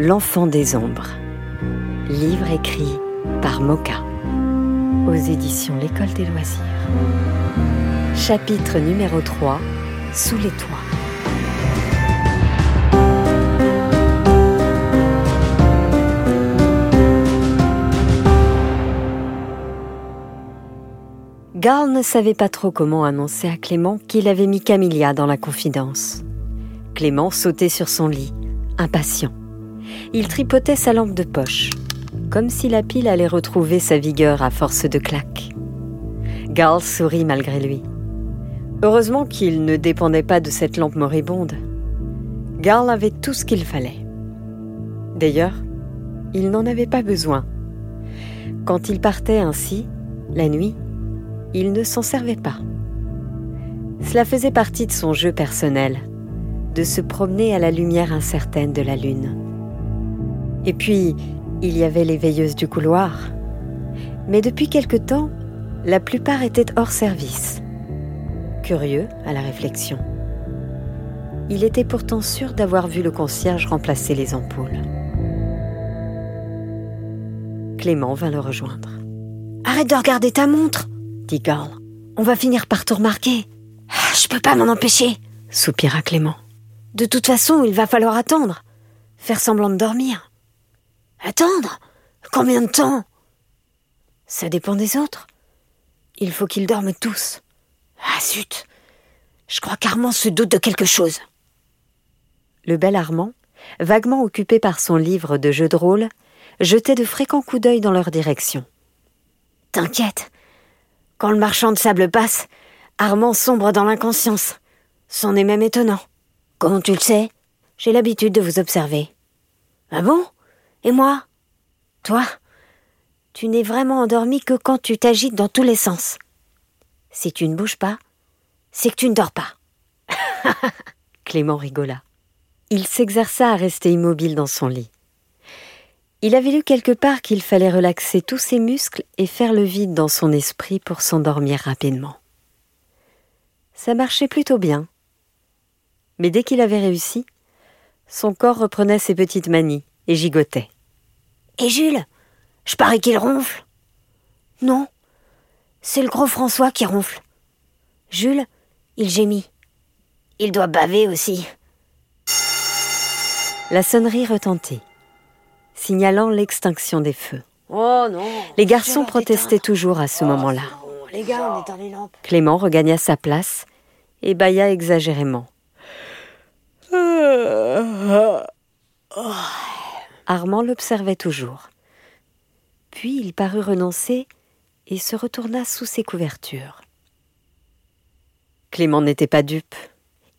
L'enfant des ombres. Livre écrit par Moka. Aux éditions L'École des loisirs. Chapitre numéro 3. Sous les toits. Garl ne savait pas trop comment annoncer à Clément qu'il avait mis Camilla dans la confidence. Clément sautait sur son lit, impatient. Il tripotait sa lampe de poche, comme si la pile allait retrouver sa vigueur à force de claques. Garl sourit malgré lui. Heureusement qu'il ne dépendait pas de cette lampe moribonde. Garl avait tout ce qu'il fallait. D'ailleurs, il n'en avait pas besoin. Quand il partait ainsi, la nuit, il ne s'en servait pas. Cela faisait partie de son jeu personnel, de se promener à la lumière incertaine de la lune. Et puis, il y avait les veilleuses du couloir. Mais depuis quelque temps, la plupart étaient hors service. Curieux à la réflexion. Il était pourtant sûr d'avoir vu le concierge remplacer les ampoules. Clément vint le rejoindre. Arrête de regarder ta montre dit Garl. On va finir par tout remarquer. Ah, je peux pas m'en empêcher, soupira Clément. De toute façon, il va falloir attendre. Faire semblant de dormir. Attendre? Combien de temps? Ça dépend des autres. Il faut qu'ils dorment tous. Ah zut Je crois qu'Armand se doute de quelque chose. Le bel Armand, vaguement occupé par son livre de jeux de rôle, jetait de fréquents coups d'œil dans leur direction. T'inquiète, quand le marchand de sable passe, Armand sombre dans l'inconscience. C'en est même étonnant. Comment tu le sais? J'ai l'habitude de vous observer. Ah bon? Et moi Toi Tu n'es vraiment endormi que quand tu t'agites dans tous les sens. Si tu ne bouges pas, c'est que tu ne dors pas. Clément rigola. Il s'exerça à rester immobile dans son lit. Il avait lu quelque part qu'il fallait relaxer tous ses muscles et faire le vide dans son esprit pour s'endormir rapidement. Ça marchait plutôt bien. Mais dès qu'il avait réussi, son corps reprenait ses petites manies et gigotait. Et Jules Je parie qu'il ronfle Non, c'est le gros François qui ronfle. Jules, il gémit. Il doit baver aussi. La sonnerie retentit signalant l'extinction des feux. Oh non Les garçons protestaient toujours à ce moment-là. Les gars, on éteint les lampes. Clément regagna sa place et bâilla exagérément. Armand l'observait toujours. Puis il parut renoncer et se retourna sous ses couvertures. Clément n'était pas dupe.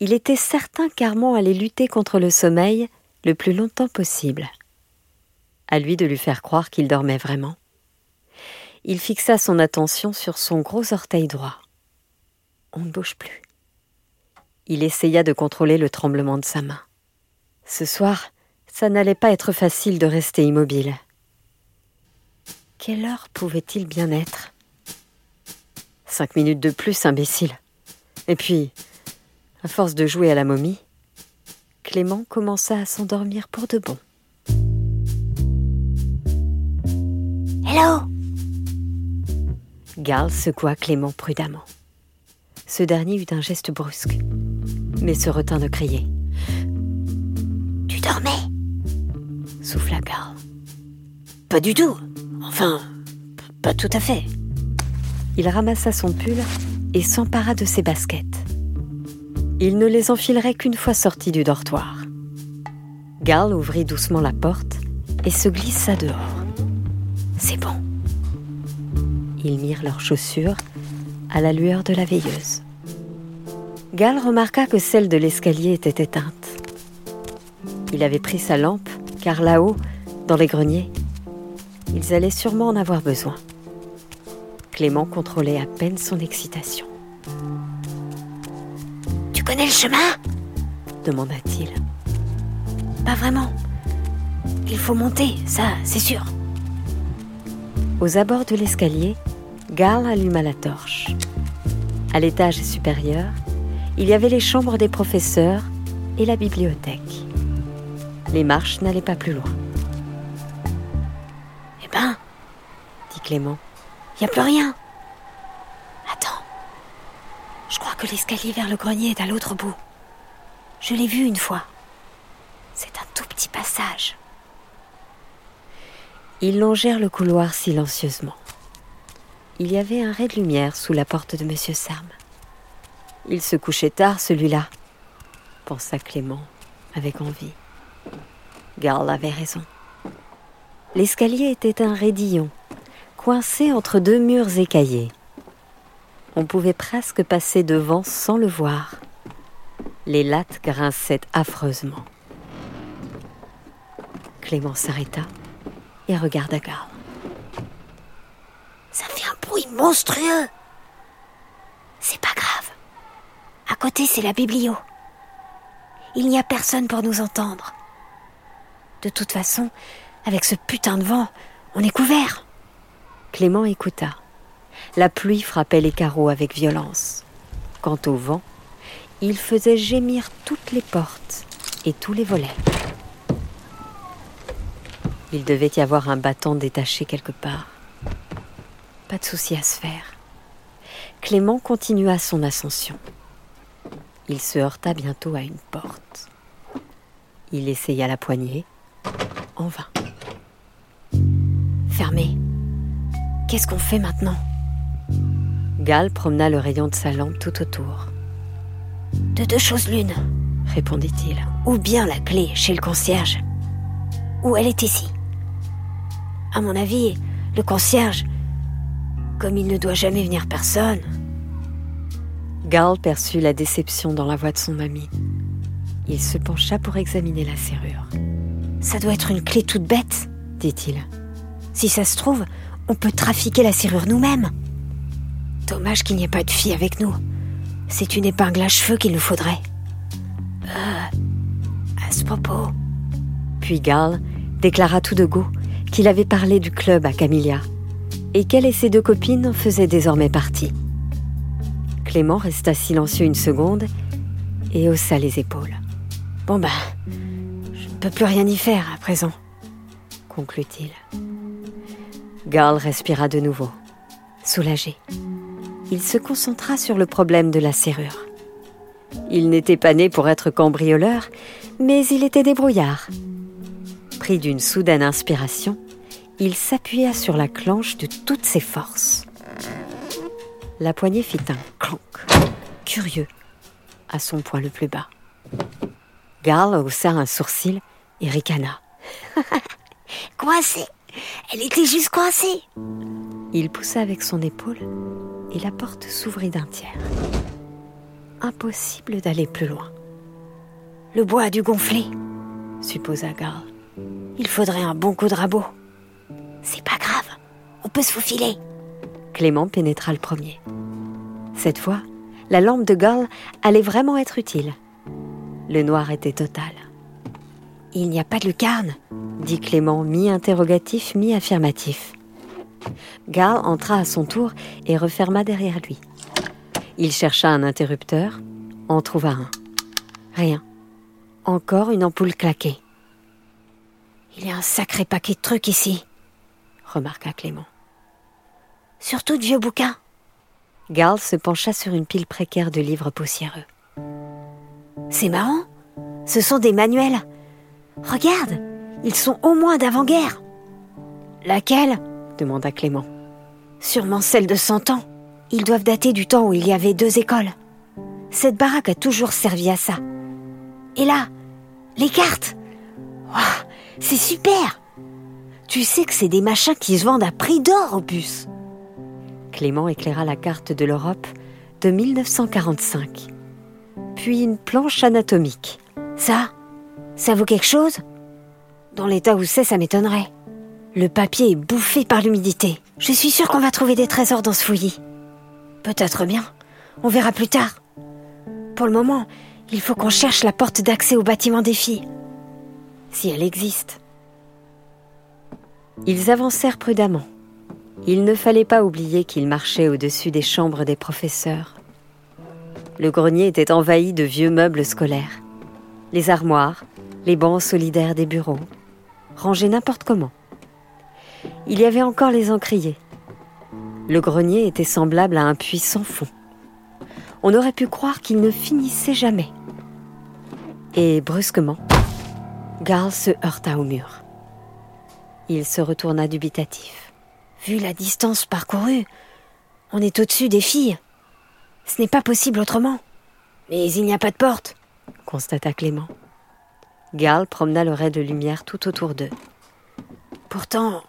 Il était certain qu'Armand allait lutter contre le sommeil le plus longtemps possible à lui de lui faire croire qu'il dormait vraiment. Il fixa son attention sur son gros orteil droit. On ne bouge plus. Il essaya de contrôler le tremblement de sa main. Ce soir, ça n'allait pas être facile de rester immobile. Quelle heure pouvait-il bien être? Cinq minutes de plus, imbécile. Et puis, à force de jouer à la momie, Clément commença à s'endormir pour de bon. Hello Garl secoua Clément prudemment. Ce dernier eut un geste brusque, mais se retint de crier. Tu dormais? Souffla Garl. Pas du tout. Enfin, pas tout à fait. Il ramassa son pull et s'empara de ses baskets. Il ne les enfilerait qu'une fois sorti du dortoir. Garl ouvrit doucement la porte et se glissa dehors. C'est bon. Ils mirent leurs chaussures à la lueur de la veilleuse. Gal remarqua que celle de l'escalier était éteinte. Il avait pris sa lampe, car là-haut, dans les greniers, ils allaient sûrement en avoir besoin. Clément contrôlait à peine son excitation. Tu connais le chemin? demanda-t-il. Pas vraiment. Il faut monter, ça, c'est sûr. Aux abords de l'escalier, Garl alluma la torche. À l'étage supérieur, il y avait les chambres des professeurs et la bibliothèque. Les marches n'allaient pas plus loin. Eh ben, dit Clément. Il n'y a plus rien. Attends. Je crois que l'escalier vers le grenier est à l'autre bout. Je l'ai vu une fois. C'est un tout petit passage. Ils longèrent le couloir silencieusement. Il y avait un ray de lumière sous la porte de M. Serme. Il se couchait tard, celui-là, pensa Clément avec envie. Garl avait raison. L'escalier était un raidillon, coincé entre deux murs écaillés. On pouvait presque passer devant sans le voir. Les lattes grinçaient affreusement. Clément s'arrêta et regarda Garl. Ça fait un bruit monstrueux. C'est pas grave. À côté, c'est la biblio. Il n'y a personne pour nous entendre. De toute façon, avec ce putain de vent, on est couvert. Clément écouta. La pluie frappait les carreaux avec violence. Quant au vent, il faisait gémir toutes les portes et tous les volets. Il devait y avoir un bâton détaché quelque part. Pas de souci à se faire. Clément continua son ascension. Il se heurta bientôt à une porte. Il essaya la poignée, en vain. Fermé. Qu'est-ce qu'on fait maintenant? Gal promena le rayon de sa lampe tout autour. De deux choses l'une, répondit-il. Ou bien la clé chez le concierge, ou elle est ici. À mon avis, le concierge, comme il ne doit jamais venir personne. Garl perçut la déception dans la voix de son ami. Il se pencha pour examiner la serrure. Ça doit être une clé toute bête, dit-il. Si ça se trouve, on peut trafiquer la serrure nous-mêmes. Dommage qu'il n'y ait pas de fille avec nous. C'est une épingle à cheveux qu'il nous faudrait. Euh, à ce propos. Puis Garl déclara tout de go qu'il avait parlé du club à Camilla et qu'elle et ses deux copines en faisaient désormais partie. Clément resta silencieux une seconde et haussa les épaules. Bon ben, ne peux plus rien y faire à présent, conclut-il. Garl respira de nouveau, soulagé. Il se concentra sur le problème de la serrure. Il n'était pas né pour être cambrioleur, mais il était débrouillard. Pris d'une soudaine inspiration, il s'appuya sur la clenche de toutes ses forces. La poignée fit un clank, curieux, à son point le plus bas. Garl haussa un sourcil et ricana. coincée Elle était juste coincée Il poussa avec son épaule et la porte s'ouvrit d'un tiers. Impossible d'aller plus loin. Le bois a dû gonfler, supposa Garl. Il faudrait un bon coup de rabot. C'est pas grave, on peut se faufiler. Clément pénétra le premier. Cette fois, la lampe de Garl allait vraiment être utile. Le noir était total. Il n'y a pas de lucarne dit Clément, mi-interrogatif, mi-affirmatif. Garl entra à son tour et referma derrière lui. Il chercha un interrupteur, en trouva un. Rien. Encore une ampoule claquée. Il y a un sacré paquet de trucs ici, remarqua Clément. Surtout de vieux bouquins. Garl se pencha sur une pile précaire de livres poussiéreux. C'est marrant. Ce sont des manuels. Regarde, ils sont au moins d'avant-guerre. Laquelle? demanda Clément. Sûrement celle de cent ans. Ils doivent dater du temps où il y avait deux écoles. Cette baraque a toujours servi à ça. Et là, les cartes. c'est super. Tu sais que c'est des machins qui se vendent à prix d'or au bus. Clément éclaira la carte de l'Europe de 1945. Puis une planche anatomique. Ça, ça vaut quelque chose? Dans l'état où c'est, ça m'étonnerait. Le papier est bouffé par l'humidité. Je suis sûre qu'on va trouver des trésors dans ce fouillis. Peut-être bien. On verra plus tard. Pour le moment, il faut qu'on cherche la porte d'accès au bâtiment des filles. Si elle existe. Ils avancèrent prudemment. Il ne fallait pas oublier qu'ils marchaient au-dessus des chambres des professeurs. Le grenier était envahi de vieux meubles scolaires. Les armoires, les bancs solidaires des bureaux, rangés n'importe comment. Il y avait encore les encriers. Le grenier était semblable à un puits sans fond. On aurait pu croire qu'il ne finissait jamais. Et brusquement, Garl se heurta au mur. Il se retourna dubitatif. Vu la distance parcourue, on est au-dessus des filles. Ce n'est pas possible autrement. Mais il n'y a pas de porte, constata Clément. Garl promena le ray de lumière tout autour d'eux. Pourtant,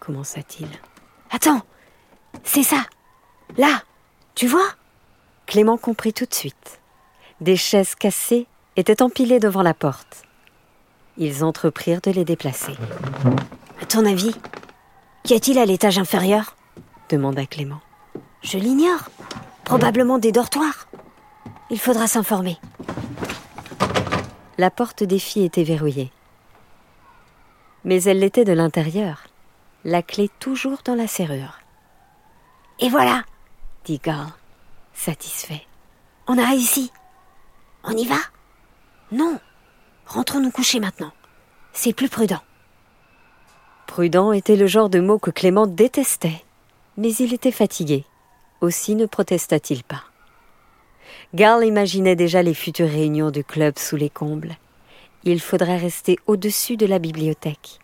commença-t-il. Attends, c'est ça. Là, tu vois? Clément comprit tout de suite. Des chaises cassées étaient empilées devant la porte. Ils entreprirent de les déplacer. À ton avis, qu'y a-t-il à l'étage inférieur? demanda Clément. Je l'ignore. Probablement des dortoirs. Il faudra s'informer. La porte des filles était verrouillée. Mais elle l'était de l'intérieur, la clé toujours dans la serrure. Et voilà dit Garl, satisfait. On a réussi. On y va? Non. Rentrons nous coucher maintenant. C'est plus prudent. Prudent était le genre de mot que Clément détestait, mais il était fatigué. Aussi ne protesta-t-il pas. Garl imaginait déjà les futures réunions du club sous les combles. Il faudrait rester au-dessus de la bibliothèque.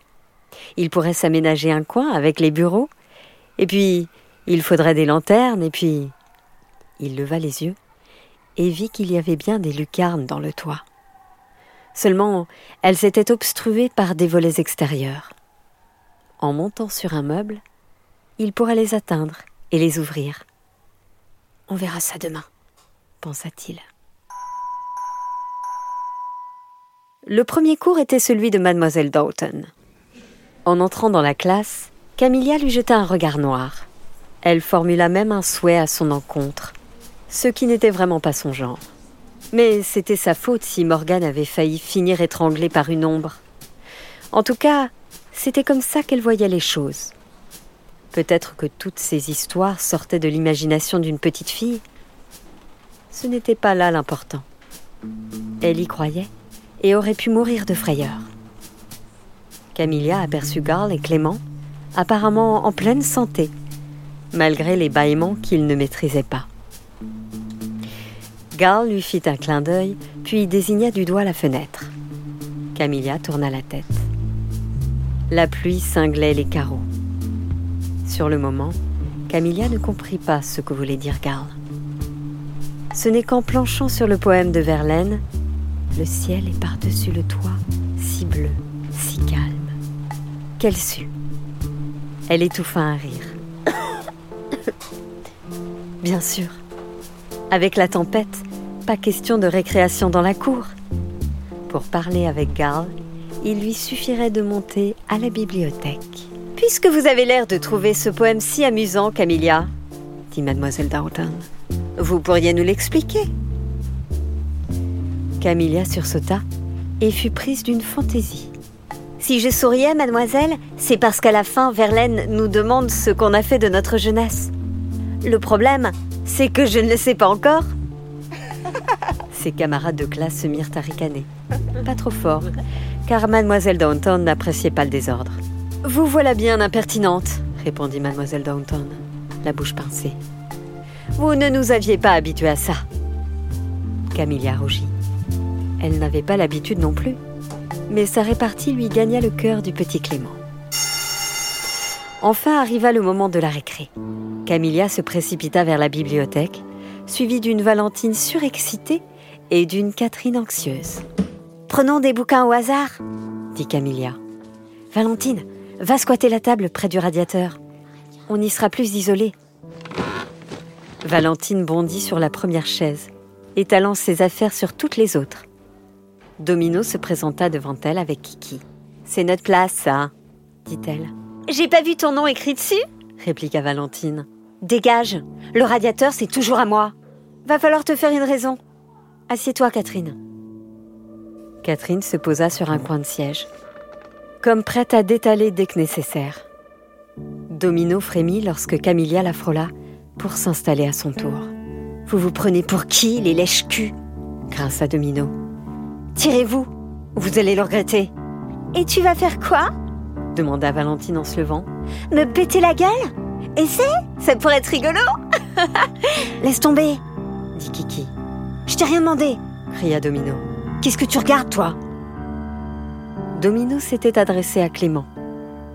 Il pourrait s'aménager un coin avec les bureaux, et puis il faudrait des lanternes, et puis... Il leva les yeux et vit qu'il y avait bien des lucarnes dans le toit. Seulement, elles étaient obstruées par des volets extérieurs. En montant sur un meuble, il pourrait les atteindre et les ouvrir. On verra ça demain, pensa-t-il. Le premier cours était celui de mademoiselle Dalton. En entrant dans la classe, Camilla lui jeta un regard noir. Elle formula même un souhait à son encontre, ce qui n'était vraiment pas son genre. Mais c'était sa faute si Morgane avait failli finir étranglée par une ombre. En tout cas, c'était comme ça qu'elle voyait les choses. Peut-être que toutes ces histoires sortaient de l'imagination d'une petite fille. Ce n'était pas là l'important. Elle y croyait et aurait pu mourir de frayeur. Camilla aperçut Garl et Clément, apparemment en pleine santé, malgré les bâillements qu'ils ne maîtrisaient pas. Garl lui fit un clin d'œil, puis désigna du doigt la fenêtre. Camilla tourna la tête. La pluie cinglait les carreaux. Sur le moment, Camilla ne comprit pas ce que voulait dire Garl. Ce n'est qu'en planchant sur le poème de Verlaine, le ciel est par-dessus le toit, si bleu, si calme, qu'elle sut. Elle étouffa un rire. Bien sûr, avec la tempête, pas question de récréation dans la cour. Pour parler avec Garl, il lui suffirait de monter à la bibliothèque. Puisque vous avez l'air de trouver ce poème si amusant, Camilla, dit mademoiselle Dalton, vous pourriez nous l'expliquer. Camilla sursauta et fut prise d'une fantaisie. Si je souriais, mademoiselle, c'est parce qu'à la fin, Verlaine nous demande ce qu'on a fait de notre jeunesse. Le problème, c'est que je ne le sais pas encore. Ses camarades de classe se mirent à ricaner. Pas trop fort, car mademoiselle Downton n'appréciait pas le désordre. Vous voilà bien impertinente, répondit mademoiselle Downton, la bouche pincée. Vous ne nous aviez pas habitués à ça. Camilla rougit. Elle n'avait pas l'habitude non plus, mais sa répartie lui gagna le cœur du petit Clément. Enfin arriva le moment de la récré. Camilla se précipita vers la bibliothèque, suivie d'une Valentine surexcitée et d'une Catherine anxieuse. Prenons des bouquins au hasard, dit Camilla. Valentine, Va squatter la table près du radiateur. On y sera plus isolé. Valentine bondit sur la première chaise, étalant ses affaires sur toutes les autres. Domino se présenta devant elle avec Kiki. C'est notre place, ça, dit-elle. J'ai pas vu ton nom écrit dessus répliqua Valentine. Dégage, le radiateur, c'est toujours à moi. Va falloir te faire une raison. Assieds-toi, Catherine. Catherine se posa sur un coin de siège comme prête à détaler dès que nécessaire. Domino frémit lorsque Camilla la frôla pour s'installer à son tour. Vous vous prenez pour qui, les lèches-culs? grinça Domino. Tirez-vous Vous allez le regretter. Et tu vas faire quoi? demanda Valentine en se levant. Me péter la gueule? Essaie Ça pourrait être rigolo Laisse tomber, dit Kiki. Je t'ai rien demandé, cria Domino. Qu'est-ce que tu regardes, toi? Domino s'était adressé à Clément,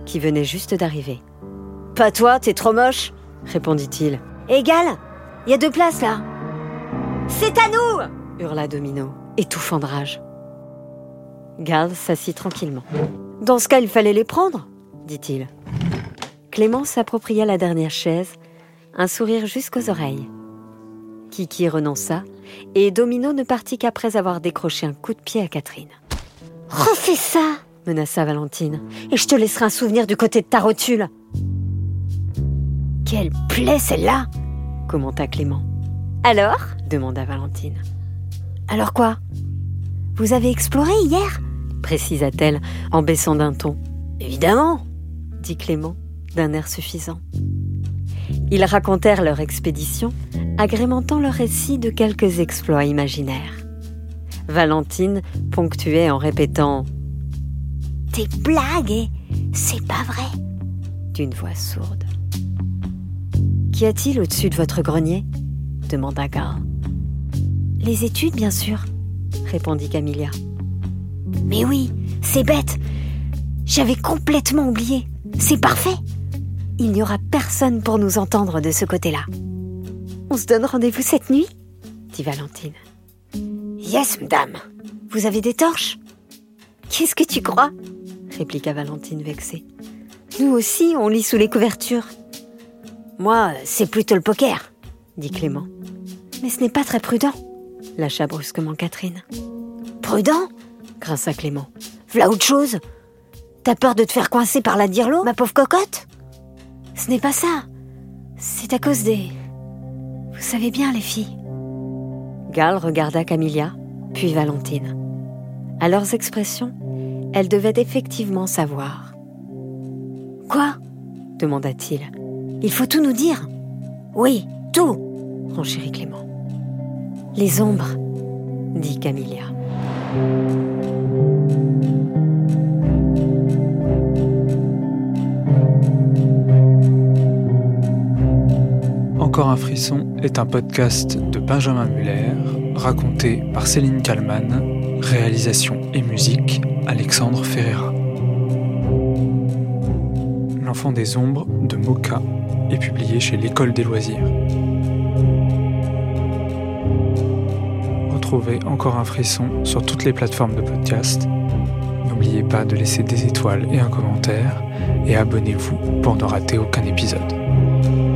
qui venait juste d'arriver. Pas toi, t'es trop moche, répondit-il. Égal, il y a deux places là. C'est à nous hurla Domino, étouffant de rage. Gal s'assit tranquillement. Dans ce cas, il fallait les prendre, dit-il. Clément s'appropria la dernière chaise, un sourire jusqu'aux oreilles. Kiki renonça, et Domino ne partit qu'après avoir décroché un coup de pied à Catherine. Refais ça menaça Valentine. Et je te laisserai un souvenir du côté de ta rotule. Quelle plaie celle-là commenta Clément. Alors? demanda Valentine. Alors quoi? Vous avez exploré hier? précisa-t-elle en baissant d'un ton. Évidemment, dit Clément d'un air suffisant. Ils racontèrent leur expédition, agrémentant leur récit de quelques exploits imaginaires. Valentine ponctuait en répétant Tes blagues, c'est pas vrai d'une voix sourde. Qu'y a-t-il au-dessus de votre grenier? demanda Gar. Les études, bien sûr, répondit Camilla. Mais oui, c'est bête. J'avais complètement oublié. C'est parfait. Il n'y aura personne pour nous entendre de ce côté-là. On se donne rendez-vous cette nuit? dit Valentine. Yes, madame. Vous avez des torches? Qu'est-ce que tu crois? répliqua Valentine vexée. Nous aussi, on lit sous les couvertures. Moi, c'est plutôt le poker, dit Clément. Mais ce n'est pas très prudent, lâcha brusquement Catherine. Prudent? grinça Clément. V'là autre chose T'as peur de te faire coincer par la dirlo, ma pauvre cocotte? Ce n'est pas ça. C'est à cause des... Vous savez bien, les filles. Gal regarda Camilla, puis Valentine. À leurs expressions, elle devait effectivement savoir. Quoi? demanda-t-il. Il faut tout nous dire. Oui, tout, renchérit Clément. Les ombres, dit Camilla. Encore un frisson est un podcast de Benjamin Muller, raconté par Céline Kallmann, réalisation et musique Alexandre Ferreira. L'enfant des ombres de Moka est publié chez l'École des loisirs. Retrouvez Encore un frisson sur toutes les plateformes de podcast. N'oubliez pas de laisser des étoiles et un commentaire et abonnez-vous pour ne rater aucun épisode.